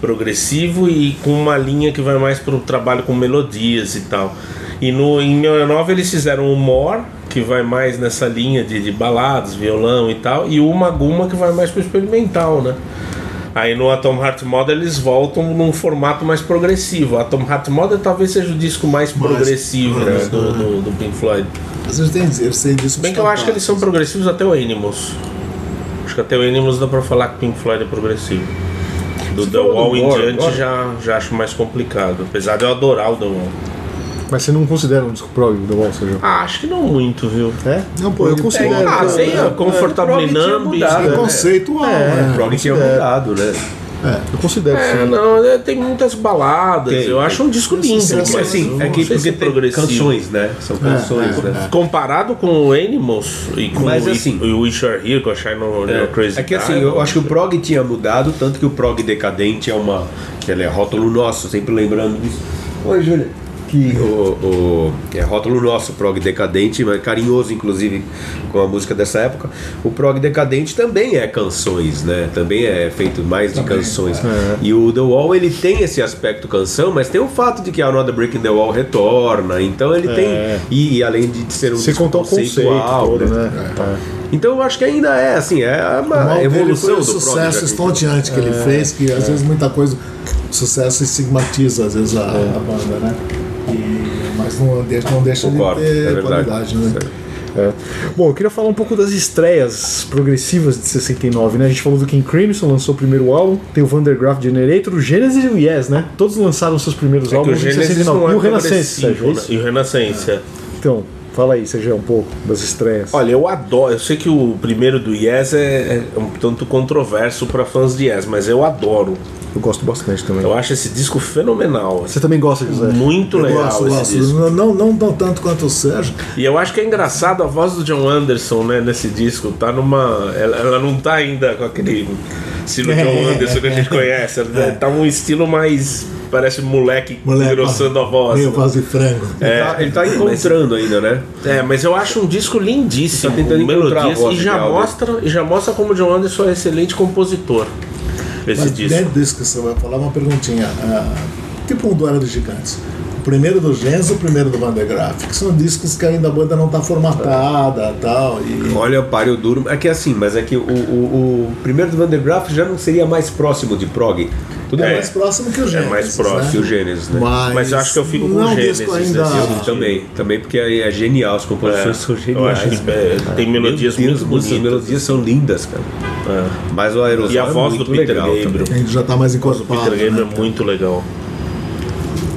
progressivo e com uma linha que vai mais pro trabalho com melodias e tal. E no, em 69 eles fizeram o More, que vai mais nessa linha de, de baladas, violão e tal, e o Maguma, que vai mais pro experimental, né? Aí no Atom Heart Model eles voltam num formato mais progressivo. Atom Heart Model talvez seja o disco mais, Mais progressivo né, do, do, do Pink Floyd. Mas eles têm eles têm discos Bem que eu acho que eles são progressivos até o Animals. Acho que até o Animals dá pra falar que Pink Floyd é progressivo. Do The Wall em diante agora? já, já acho mais complicado. Apesar de eu adorar o The Wall. Mas você não considera um disco prog do Wall, Sérgio? Ah, acho que não muito, viu? É? Não, pô, eu considero. Ah, Prog tinha Numb. mudado, É né? conceitual, É, né? O prog tinha mudado, né? Eu considero É, sim. não, é, tem muitas baladas. Tem, eu tem. acho um disco Tem lindo. sucesso, mas Assim, é que porque tem progressivo. canções, né? São canções, é, né? Comparado com o Animals e com Mas, o, assim, o Wish You're Here, com a Shine on Your Crazy É que assim, Guy, eu acho que o prog tinha mudado, tanto que o prog decadente é uma. que ele é rótulo nosso, sempre lembrando disso. Oi, Júlia. Que o, o- é rótulo nosso, prog decadente, mas carinhoso, inclusive, com a música dessa época. O prog decadente também é canções, né? Também é feito mais de canções. E o The Wall, ele tem esse aspecto canção, mas tem o fato de que a Another Brick in the Wall retorna. Então ele tem. E, e além de ser um Você contar o conceito todo, né? né? É. Então eu acho que ainda é assim, é O uma evolução foi o do sucesso estonteante que ele fez, que às vezes muita coisa, sucesso estigmatiza às vezes a, a banda, né? E- mas não deixa, não deixa Concordo, de ter é qualidade, né? É. Bom, eu queria falar um pouco das estreias progressivas de 69, né? A gente falou do King Crimson, lançou o primeiro álbum, tem o Vandergraaf Generator, o Genesis e o Yes, né? Todos lançaram seus primeiros É álbuns em Genesis 69. não é e o Renascença, Sérgio, é né? E o Renascença. Então, fala aí, Sérgio, um pouco das estreias. Olha, eu adoro. Eu sei que o primeiro do Yes é, é um tanto controverso para fãs de Yes, mas eu adoro. Eu gosto bastante também. Eu acho esse disco fenomenal. Você também gosta, José? Muito Eu legal gosto, esse gosto. disco. Não, não, não, não tanto quanto o Sérgio. E eu acho que é engraçado a voz do John Anderson, né, nesse disco. Tá numa. Ela, ela não tá ainda com aquele estilo John Anderson que a gente conhece. Ela Tá um estilo mais. Parece moleque, Moleque, engrossando a voz. Meio né? voz de frango. Ele tá- ele tá encontrando ainda, né? É, mas eu acho um disco lindíssimo, Tá tentando com encontrar a melodias voz e já mostra e já mostra como o John Anderson é excelente compositor. Esse Mas disco. dentro disso que você vai falar, uma perguntinha. ah, tipo um duelo de gigantes. O primeiro do Gens e o primeiro do Van der Graaf, que são discos que ainda a banda não está formatada tal, e Olha, páreo duro. É que assim, mas é que o, o, o primeiro do Van der Graaf já não seria mais próximo de prog. Tudo é, bem. mais próximo que o Gênesis. mais próximo que o né? Gênesis, né? Mas, Mas eu acho que eu fico com o é Gênesis ainda. nesse Eu também, também porque é, é genial, as composições são Eu geniais. acho que é, tem melodias Deus, muito As bonitas. melodias são lindas, cara. É. Mas o aerosol E a é voz do Peter legal Gabriel. também. A gente já está mais O encorpado. Peter Gabriel né? é muito legal.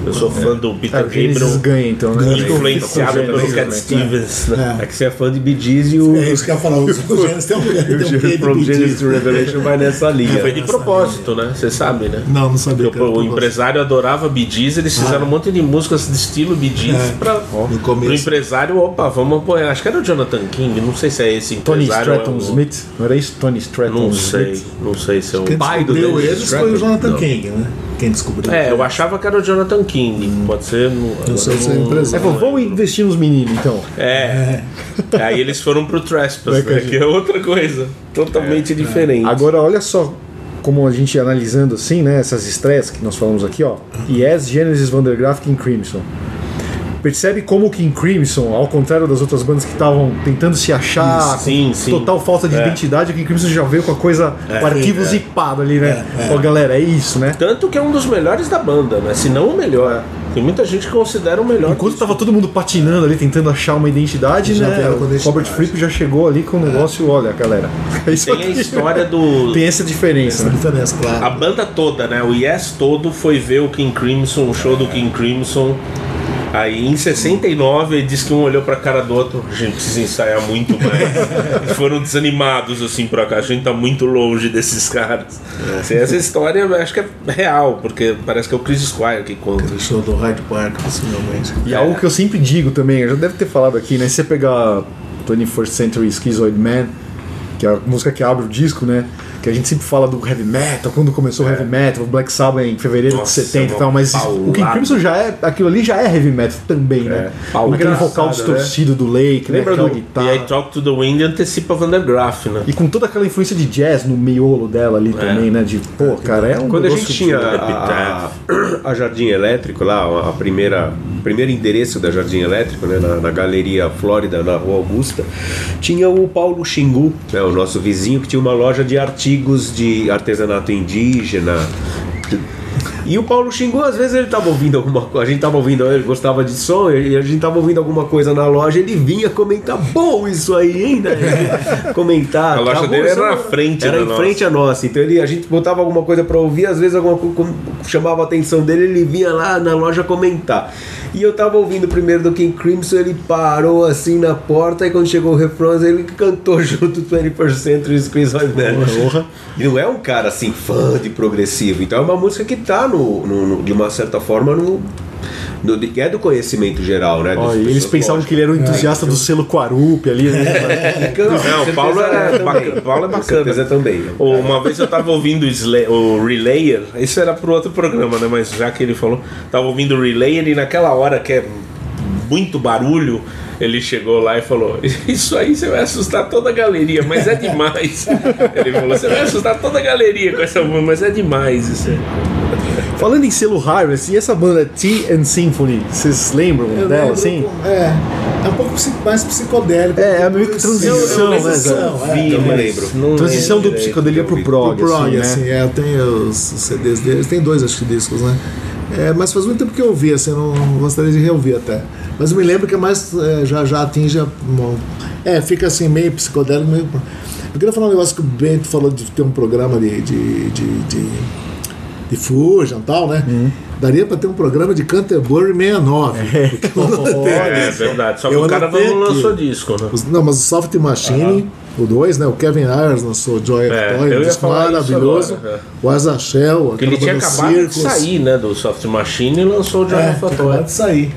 Eu sou fã do Peter É, o Genesis Gabriel, ganha, então, né? influenciado Genesis pelo Cat também. Stevens. Né? É que você é fã de Bee Gees e o, É isso que eu ia falar. O Gênesis tem um, de From Genesis to Revelation vai nessa linha. Foi de propósito, né? Você sabe, né? Não, não sabia. O, o empresário adorava Bee Gees, eles fizeram um monte de músicas de estilo Bee Gees É, pra, no começo. pro empresário, opa, vamos apoiar. Acho que era o Jonathan King, não sei se é esse Tony. Stratton Smith, não era isso? Tony Stratton Não Smith? sei, não sei se é o pai do eles Stratton? foi o Jonathan Não. King, né? Quem descobriu. É, eu achava que era o Jonathan King. Pode ser. No, Não sei se é É, empresário. bom, vamos investir nos meninos, então. É. Aí eles foram pro Trespass, né? Que é outra coisa. Totalmente diferente. Agora, olha só como a gente analisando assim, né, essas estreias que nós falamos aqui, ó. Yes, Genesis, Vandergraaf, King Crimson. Percebe como o King Crimson, ao contrário das outras bandas que estavam tentando se achar, Isso, sim, com sim. total falta de É. identidade, o King Crimson já veio com a coisa, com o arquivo zipado ali, né? É, é. Ó, galera, é isso, né? Tanto que é um dos melhores da banda, né? Se não o melhor. Tem muita gente que considera o melhor. Enquanto tava todo mundo patinando ali, tentando achar uma identidade, Já né? com O identidade. Robert Fripp já chegou ali com o negócio, olha, galera. É isso Tem a aqui. história do. Tem essa diferença, Essa né? diferença, claro. A banda toda, né? O Yes todo foi ver o King Crimson, o show do King Crimson. Aí em 69 ele disse que um olhou pra cara do outro, a gente precisa ensaiar muito mais. E foram desanimados assim pra cá, a gente tá muito longe desses caras. Assim, essa história eu acho que é real, porque parece que é o Chris Squire que conta. O show do Hyde Park, possivelmente. E algo que eu sempre digo também, eu já deve ter falado aqui, né? Se você pegar 21st Century Schizoid Man, que é a música que abre o disco, né? Que a gente sempre fala do heavy metal, quando começou o heavy metal, o Black Sabbath em fevereiro Nossa, de 70 e tal, mas o King. Crimson já é. Aquilo ali já é heavy metal também, né? paulada. Aquele vocal Engraçado, distorcido do Lake, né? Lembra Aquela do guitarra. E aí Talk to the Wind antecipa Van der Graaf, né? E com toda aquela influência de jazz no miolo dela ali também, né? De, pô, cara, é um Quando a gente tinha a, a, a Jardim Elétrico lá, a primeira primeiro endereço da Jardim Elétrico, né, na, na Galeria Flórida, na Rua Augusta, tinha o Paulo Xingu, né, o nosso vizinho, que tinha uma loja de artigos de artesanato indígena. E o Paulo Xingu, às vezes ele tava ouvindo alguma coisa, a gente tava ouvindo, ele gostava de som, e a gente tava ouvindo alguma coisa na loja, ele vinha comentar, bom isso aí, hein, né? comentar. A loja "Tá dele era na frente Era em nossa." frente a nossa. Então ele, a gente botava alguma coisa pra ouvir, às vezes alguma coisa chamava a atenção dele, ele vinha lá na loja comentar. E eu tava ouvindo primeiro do King Crimson, ele parou assim na porta, e quando chegou o refrão, ele cantou junto 20% Century Squeeze on Man. E não é um cara assim, fã de progressivo. Então é uma música que tá no, no- no- de uma certa forma no. No- de- é do conhecimento geral, né? E eles pessoas, pensavam lógico. que ele era um entusiasta do selo Quarup ali, né? Não, o Paulo é também. bacana, Paulo é bacana. também. Uma vez eu tava ouvindo o Relayer, isso era pro outro programa, né? Mas já que ele falou, tava ouvindo o Relayer e naquela hora que é muito barulho, ele chegou lá e falou: Isso aí você vai assustar toda a galeria, mas é demais. ele falou: Você vai assustar toda a galeria com essa música, mas é demais isso aí. Falando em selo Harvest, e essa banda Tea and Symphony, vocês lembram Eu dela, lembro assim? É, é um pouco mais psicodélico. É, é meio que progressivo. transição, É, né, Zé? é, Eu me mas lembro. não Transição do lembro psicodelia pro prog, Pro prog, assim, né? assim, é, eu tenho os CDs deles, tem dois acho que discos, né? É, mas faz muito tempo que eu ouvi, assim, eu não não gostaria de reouvir até. Mas eu me lembro que é mais é, já, já atinge. a- é, fica assim, meio psicodélico, meio. Eu queria falar um negócio que o Bento falou de ter um programa de. de, de, de, e tal, né? Uhum. Daria pra ter um programa de Canterbury 69. porque eu não tenho. É verdade, só que Eu o cara não aqui. lançou disco, né? Os- Não, mas o Soft Machine, o 2, né? O Kevin Ayers lançou Joy of É, Toy, um disco maravilhoso. agora, é. O Azaghel, Porque ele tinha acabado de sair, né, do Soft Machine e lançou o John É, of Toy. de sair.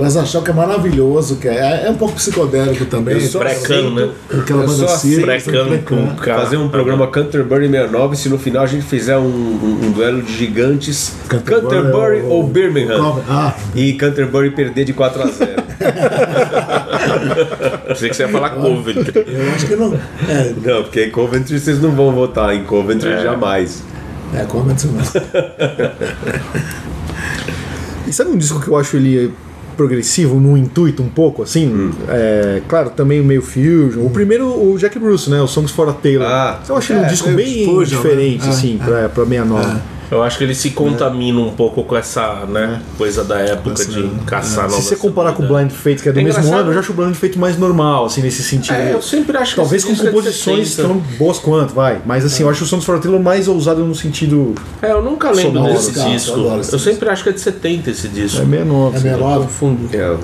O Azaghel que é maravilhoso, que é, é um pouco psicodélico também. Eu só Brecano, né? Aquela banda Brecano. com cara. fazer um programa Canterbury 69 se no final a gente fizer um, um- um duelo de gigantes Canterbury Canterbury, ou- ou Birmingham Ah. e Canterbury perder de 4 a 0 Pensei que você ia falar Coventry. Eu acho que não. É, não porque em Coventry vocês não vão votar em Coventry É. jamais é Covent não. E sabe um disco que eu acho ele progressivo no intuito um pouco, assim? Hum. É, claro, também meio fusion. O primeiro, o Jack Bruce, né? O Songs for a Taylor. Ah. eu acho ele um É, disco bem fusion, diferente, né? assim, É, pra, pra 69. Eu acho que ele se contamina um pouco com essa, né, coisa da época de caçar Se novas você comparar com o. Blind Fate, que é do É mesmo engraçado. ano, eu já acho o Blind Fate mais normal, assim, nesse sentido. É, eu sempre acho que Talvez com é composições 70. tão boas quanto, vai. Mas assim, eu acho o Songs for Taylor mais ousado no sentido. É, eu nunca lembro desse disco. eu Eu sempre acho que é de 70 esse disco. É 69. É assim. 69. Confundo. É,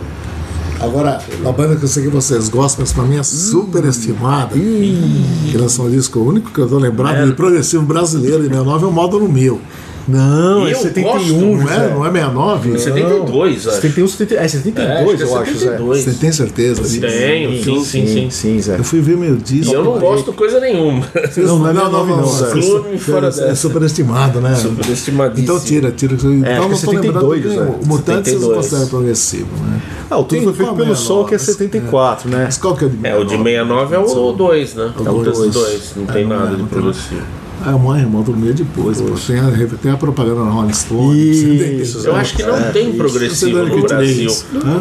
Agora, uma banda que eu sei que vocês gostam, mas pra mim é super estimada. Que lançou um disco único que eu tô lembrado de progressivo brasileiro em 69 é o Módulo 1000. Não, E é eu 71, gosto, Não é, não é 69? 72, acho. 71, 70, é 72, É, eu acho acho, que é Zé. 72. Você tem certeza? Tenho, sim, sim, sim. Sim, Zé. Eu fui ver meu disco. E eu não gosto coisa nenhuma. Não, não é Não, 69 não, não. Zé. é Clube fora é, é superestimado, né? Superestimadíssimo. Então tira, tira. Então acho que é não tô 72, lembrando Zé. que o Mutantes vocês 72. consideram progressivo, né? Ah, o Tudo Foi Feito pelo é, Sol, que é não? 74, né? Mas qual que é o de É, o de 69 é o 2, né? É o dois. 2, não tem nada de progressivo. Ah, a mãe, irmão, dormia depois. pô. Tem, a, tem a propaganda na Rolling Stone. Isso, Eu acho que não tem progressivo no Brasil.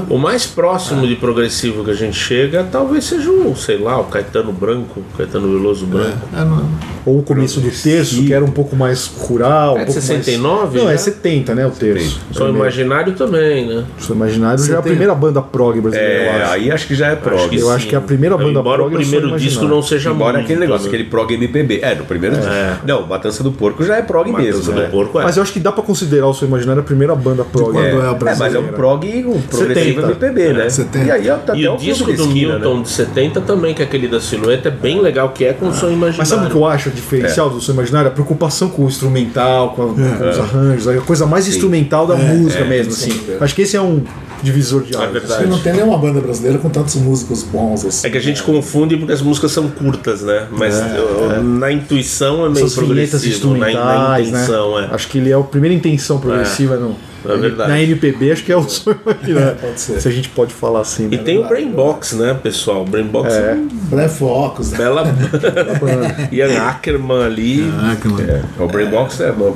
O mais próximo de progressivo que a gente chega talvez seja o, sei lá, o Caetano Branco, Caetano Veloso Branco. É, não, Ou o começo do terço, que era um pouco mais rural. É um de pouco 69 Mais... Não, é já? 70, né? O terço. Só imaginário também, né? Sou Imaginário já é a 70. primeira banda prog brasileira, eu É, acho. aí acho que já é prog. Acho que Eu acho que a primeira banda Embora prog é o primeiro disco não seja Embora aquele negócio, né? aquele prog MPB. É, no primeiro disco. Não, Matança do Porco já é prog Matança mesmo. do né? Porco é. Mas eu acho que dá pra considerar o Seu Imaginário a primeira banda prog. quando É, é a é, mas é um prog, um progressivo 70. MPB, né? 70. E aí até E o o disco do Esquina, Milton né? de 70 também, que é aquele da silhueta, é bem legal, que é com som imaginário. Mas sabe o que eu acho diferencial do Seu Imaginário? A preocupação com o instrumental, com, a- com os arranjos, a coisa mais instrumental da música mesmo, assim. Acho que esse é um divisor de É águas. verdade. Acho que não tem nenhuma banda brasileira com tantos músicos bons assim. É que a gente confunde porque as músicas são curtas, né? Mas eu- na intuição é meio Essas progressivo, na, na instrumentais, intenção, né? é. Acho que ele é a primeira intenção progressiva no, é verdade. na MPB, acho que é o Seu Imaginário. Pode ser. Se a gente pode falar assim. E né? tem o Brainbox, né, pessoal? O Brainbox é, uma Black Focus, né? bela Ian Ackerman ali. Que mano. O Brainbox é bom.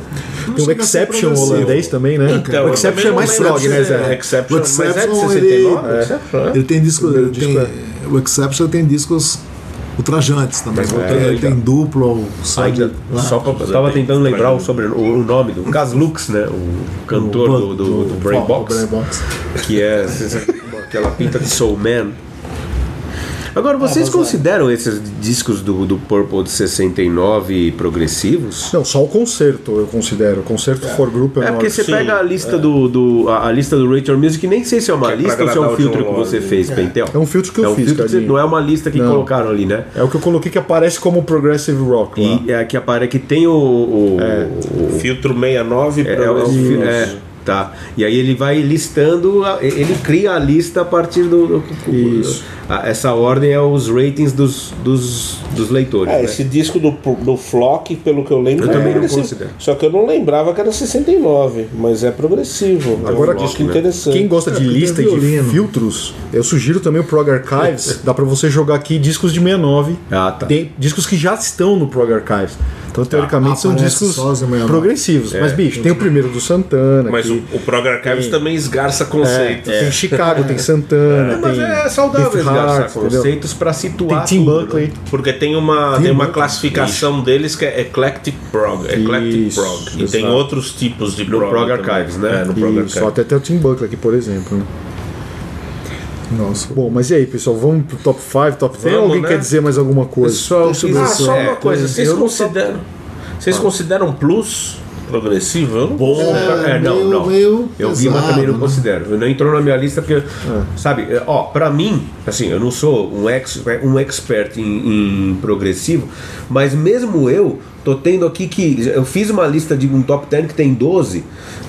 Tem o Exception holandês também, né? Então, o Exception é mais prog, né, é Zé? Exception, O mas é de Exception, 69, ele- Exception, né? Ele tem discos. Tem, disco O Exception tem discos ultrajantes também. voltando Tem- ele tem tá. duplo ou só pra, eu tava tentando lembrar o, sobre, o, o nome do Cas Lux, né? O cantor do, do, do Brain Box. que é aquela pinta de Soul Man. Agora, vocês mas é. consideram esses discos do, do Purple de 69 progressivos? Não, só o concerto eu considero. O concerto for group eu É não porque você Sim, pega a lista do, do a, a lista do Rate Your Music, nem sei se é uma Que é lista ou se é um o filtro que você fez, Pentel. É um filtro que eu É um fiz, filtro que você- não é uma lista que Não. colocaram ali, né? É o que eu coloquei que aparece como progressive rock. lá. E é que aparece que tem o, o, o- Filtro 69 É, é, o é, tá. E aí ele vai listando, ele cria a lista a partir do. do- Isso. a- essa ordem é os ratings dos, dos, dos leitores. É, né? esse disco do, do Flock, pelo que eu lembro, Eu é também não progressivo. considero. Só que eu não lembrava que era 69, mas é progressivo. Agora, é um disco interessante. Quem gosta de É, tem lista e de filtros, eu sugiro também o Prog Archives. Dá pra você jogar aqui discos de 69. Ah, tá. Tem discos que já estão no Prog Archives. Então, teoricamente, são Aparece discos só os de 69. progressivos. Mas, bicho, tem o primeiro do Santana. Mas o, que- o Prog Archives Tem- também esgarça é, conceitos. Tem Chicago, tem Santana, Mas tem. é saudável esgarçar Hart, conceitos Tem situar. Tim tudo, Buckley. né? Porque tem uma, tem uma classificação deles que é Eclectic Prog. Eclectic Isso, Prog. E tem exato. outros tipos de No prog. Prog também. Archives, né? É, no Prog Isso, Archives. até tem o Tim Buckley aqui, por exemplo. né? Nossa. Bom, mas e aí, pessoal? Vamos pro top 5, top 10? Vamos, Alguém né? quer dizer mais alguma coisa? Pessoal, fiz- Ah, só é, uma coisa. Vocês consideram, vocês consideram plus progressivo? Eu não Bom, É, é, não, meio- não. meio eu vi, mas também não né? considero. Não entrou na minha lista porque, sabe, é, ó, pra mim, assim, eu não sou um, ex, um expert em, em progressivo, mas mesmo eu tô tendo aqui que eu fiz uma lista de um top 10 que tem 12,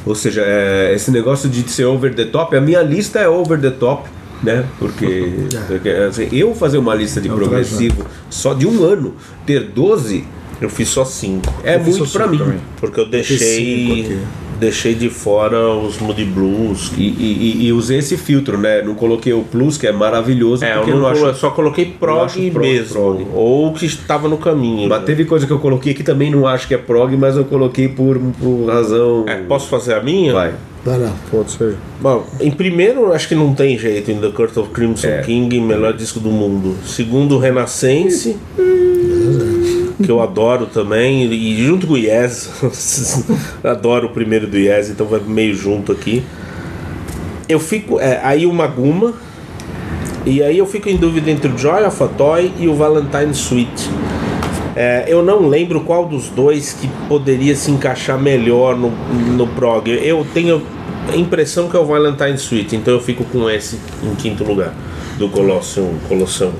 ou seja, é, esse negócio de ser over the top, a minha lista é over the top. Né? Porque, porque, assim, eu fazer uma lista de progressivo só de um ano, ter 12, Eu fiz só cinco. é Eu muito cinco mim. também. Porque eu deixei. Deixei de fora os Moody Blues. E, e- e- e usei esse filtro, né? Não coloquei o plus, que é maravilhoso, É, eu porque não, eu não acho. só coloquei prog mesmo. prog. Ou que estava no caminho. Mas teve coisa que eu coloquei que também não acho que é prog, mas eu coloquei por, por razão. É, posso fazer a minha? Vai. Vai lá. Pode ser. Bom, em primeiro, acho que não tem jeito. In the Court of Crimson É. King, melhor disco do mundo. Segundo, Renascense, que eu adoro também. E junto com o Yes. adoro o primeiro do Yes, então vai meio junto aqui. Eu fico. É, aí o Maguma. E aí eu fico em dúvida entre o Joy of a Toy e o Valentine Suite. É, eu não lembro qual dos dois que poderia se encaixar melhor no, no prog. Eu tenho a impressão que é o Valentine Suite, então eu fico com esse em quinto lugar do Colossium. Colossium.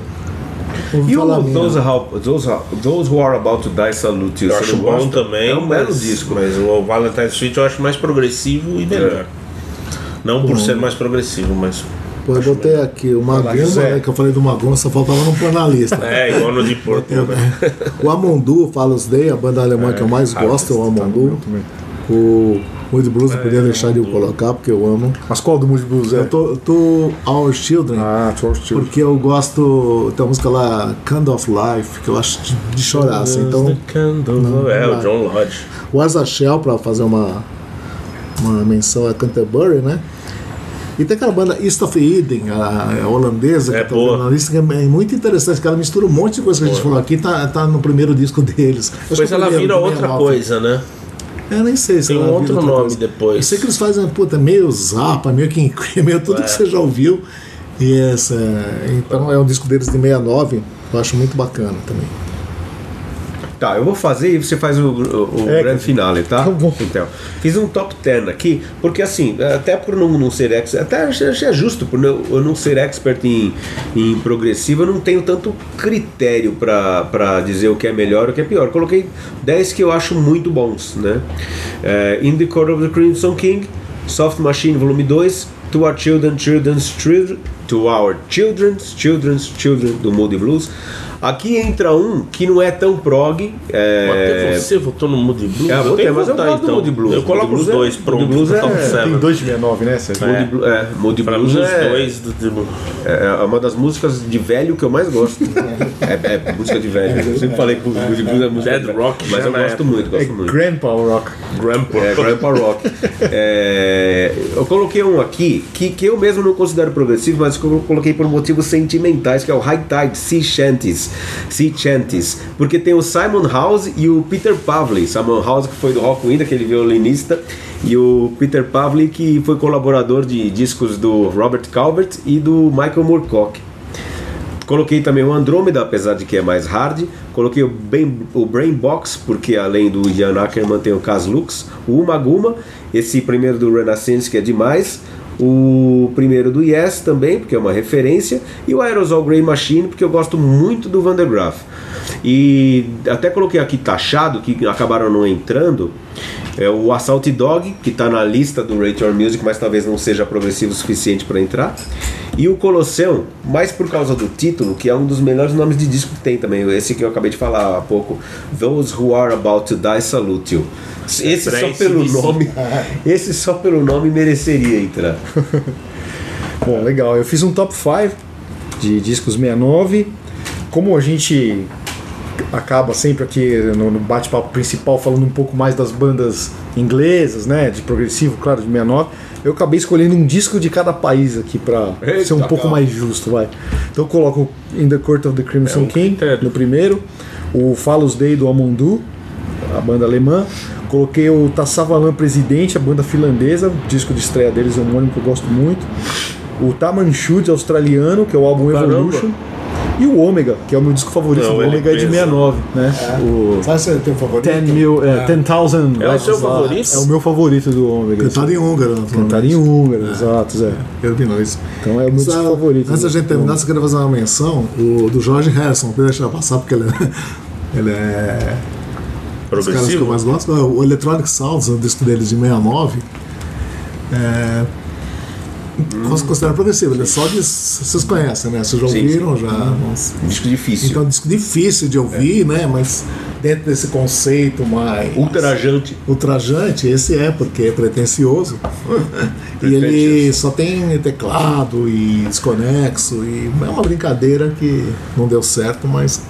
E o those, How- those, How- those Who Are About to Die Salute You? Eu acho bom gosta? também, É um belo mas, disco. mas o Valentine Suite eu acho mais progressivo e melhor. Não por ser mais progressivo, mas. Pô, eu botei aqui o Maguma, Zé. né, que eu falei do Maguma, só faltava não pôr na lista. É, igual no de Porto. O Amondu, Falos Day, a banda alemã que eu mais gosto, é o Amondu. O Moody Blues não podia deixar de eu colocar, porque eu amo. Mas qual do Moody Blues é? Eu tô, eu tô Our Children, Ah, Tour Steel. porque eu gosto. Tem a música lá, Candle of Life, que eu acho de, de chorar, assim. Então, é, o John Lodge. o Asa Shell, pra fazer uma, uma menção a Canterbury, né? E tem aquela banda East of Eden, a, a holandesa, É que tá boa. na lista, que é muito interessante, que ela mistura um monte de coisa que a gente falou aqui, tá, tá no primeiro disco deles. Acho Depois que é ela primeiro, vira outra 69. coisa, né? Eu nem sei se Tem um outro nome coisa. depois. Eu sei que eles fazem, puta, meio zapa, meio King Cream, meio tudo É. que você já ouviu. E essa, então é um disco deles de 69, eu acho muito bacana também. Tá, eu vou fazer e você faz o, o, o É, grande finale, tá? tá bom. Então, fiz um top 10 aqui, porque assim, até por não, não ser expert, até achei, justo por não, eu não ser expert em, em progressivo, eu não tenho tanto critério pra pra dizer o que é melhor e o que é pior. Coloquei 10 que eu acho muito bons, né? É, In the Court of the Crimson King, Soft Machine Volume 2, To Our Children, Children's Children, To Our Children's, Children's Children, do Moody Blues. Aqui entra um que não é tão prog. É... Até você votou no Moody Blues? É, eu eu votei, que mas eu votar, do então. Moody Blues. Eu coloco Moody os é- dois Moody pronto. Blues é- top tem dois de 69, né? Sérgio? Moody, é, Moody Pra Blues mim, os é, dois do, do- é uma das músicas de velho que eu mais gosto. é, é música de velho. Eu sempre falei que Moody Blues é música Dead de velho. Rock mas eu gosto muito, É gosto muito. Grandpa Rock. Grandpa. É, Grandpa Rock. É, eu coloquei um aqui que, que eu mesmo não considero progressivo, mas que eu coloquei por motivos sentimentais, que é o High Tide Sea Shanties. Sea Shanties. Porque tem o Simon House e o Peter Pavley. Simon House, que foi do Rockwind, aquele violinista, e o Peter Pavley, que foi colaborador de discos do Robert Calvert e do Michael Moorcock. Coloquei também o Andrômeda, apesar de que é mais hard. Coloquei o, o Brain Box, porque além do Ian Ackerman tem o Cas Lux. O Uma Guma, esse primeiro do Renaissance que é demais. O primeiro do Yes também, porque é uma referência. E o Aerosol Grey Machine, porque eu gosto muito do Van der Graaf. E até coloquei aqui taxado, que acabaram não entrando. É o Assault Dog, que está na lista do Rate Your Music, mas talvez não seja progressivo o suficiente para entrar. E o Colosseum, mais por causa do título, que é um dos melhores nomes de disco que tem também. Esse que eu acabei de falar há pouco. Those Who Are About to Die Salute You. Esse pra só esse pelo nome, esse só pelo nome mereceria entrar. Bom, legal. Eu fiz um top 5 de discos 69. Como a gente acaba sempre aqui no, bate-papo principal falando um pouco mais das bandas inglesas, né, de progressivo, claro, de 69, eu acabei escolhendo um disco de cada país aqui pra Eita, ser um pouco mais justo, vai. Então eu coloco In the Court of the Crimson É um King critério. no primeiro, o Fallos Day do Amondu, a banda alemã. Coloquei o Tassavalan Presidente, a banda finlandesa, o disco de estreia deles é um homônimo que eu gosto muito. O Taman Shud australiano, que é o álbum Caramba. Evolution. E o Ômega, que é o meu disco favorito. Não, o Ômega é de pensa. 69, né? O Sabe se você tem um favorito? 10 mil, é, 10,000 É o seu favorito? É o meu favorito do Ômega. Cantado em húngaro. Cantado em húngaro, exato, Zé. Eu vi isso. Então é o meu disco favorito. Antes da gente terminar, você queria fazer uma menção o, do George Harrison, não deixar passar, porque ele é. Ele é os caras que eu Progressivo? mais gosto. O Electronic Sounds, o disco deles de 69. É, Posso considerar progressivo, ele é só de. Vocês conhecem, né? Vocês já Sim, ouviram, já. Nossa. Disco difícil. Então é um disco difícil de ouvir, né? Mas dentro desse conceito mais Ultrajante. ultrajante, esse é, porque é pretencioso. e ele só tem teclado e desconexo, e é uma brincadeira que não deu certo, mas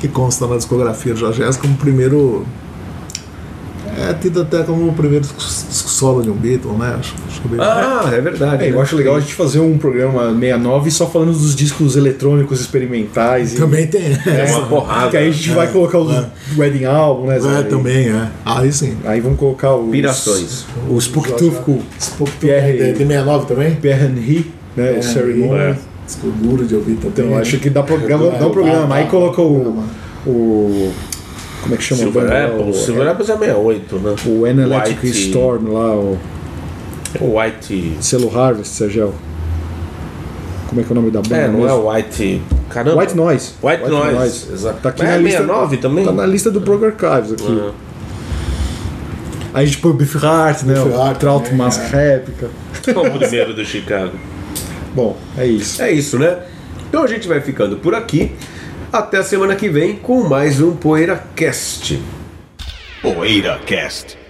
que consta na discografia do Jorge como primeiro. É tido até como o primeiro disco solo de um Beatle, né? Acho, acho bem- Ah, é verdade. É, eu né? acho legal a gente fazer um programa 69 só falando dos discos eletrônicos experimentais. e- Também tem. É uma porrada. Que aí a gente vai colocar o Wedding Album, né? É, também, é. Aí sim. Aí vamos colocar os, Pirações. o Spook Tooth com Pierre, De, de 69 também? Pierre Henry, né? o Ceremony. É. Disco duro de ouvir também. Então acho que dá, programa, dá um programa. Aí coloca o, o. Como é que chama Silver banda lá? Apple. O- Silver Apple é 68, né? O An Electric White- Storm lá, o O White. selo Harvest, Sergio. Como é que é o nome da banda? É, não é mesmo? o White. Caramba. White Noise. White, Noise. Exato. Tá aqui Mas na é lista. 69 também? Tá na lista do Prog Archives aqui. Ah. Aí a gente põe o Biff Hart, né? Biff o Hart Trout também, Mask Réplica. O primeiro do Chicago. Bom, é isso. É isso, né? Então a gente vai ficando por aqui. Até a semana que vem com mais um Poeira Cast. PoeiraCast.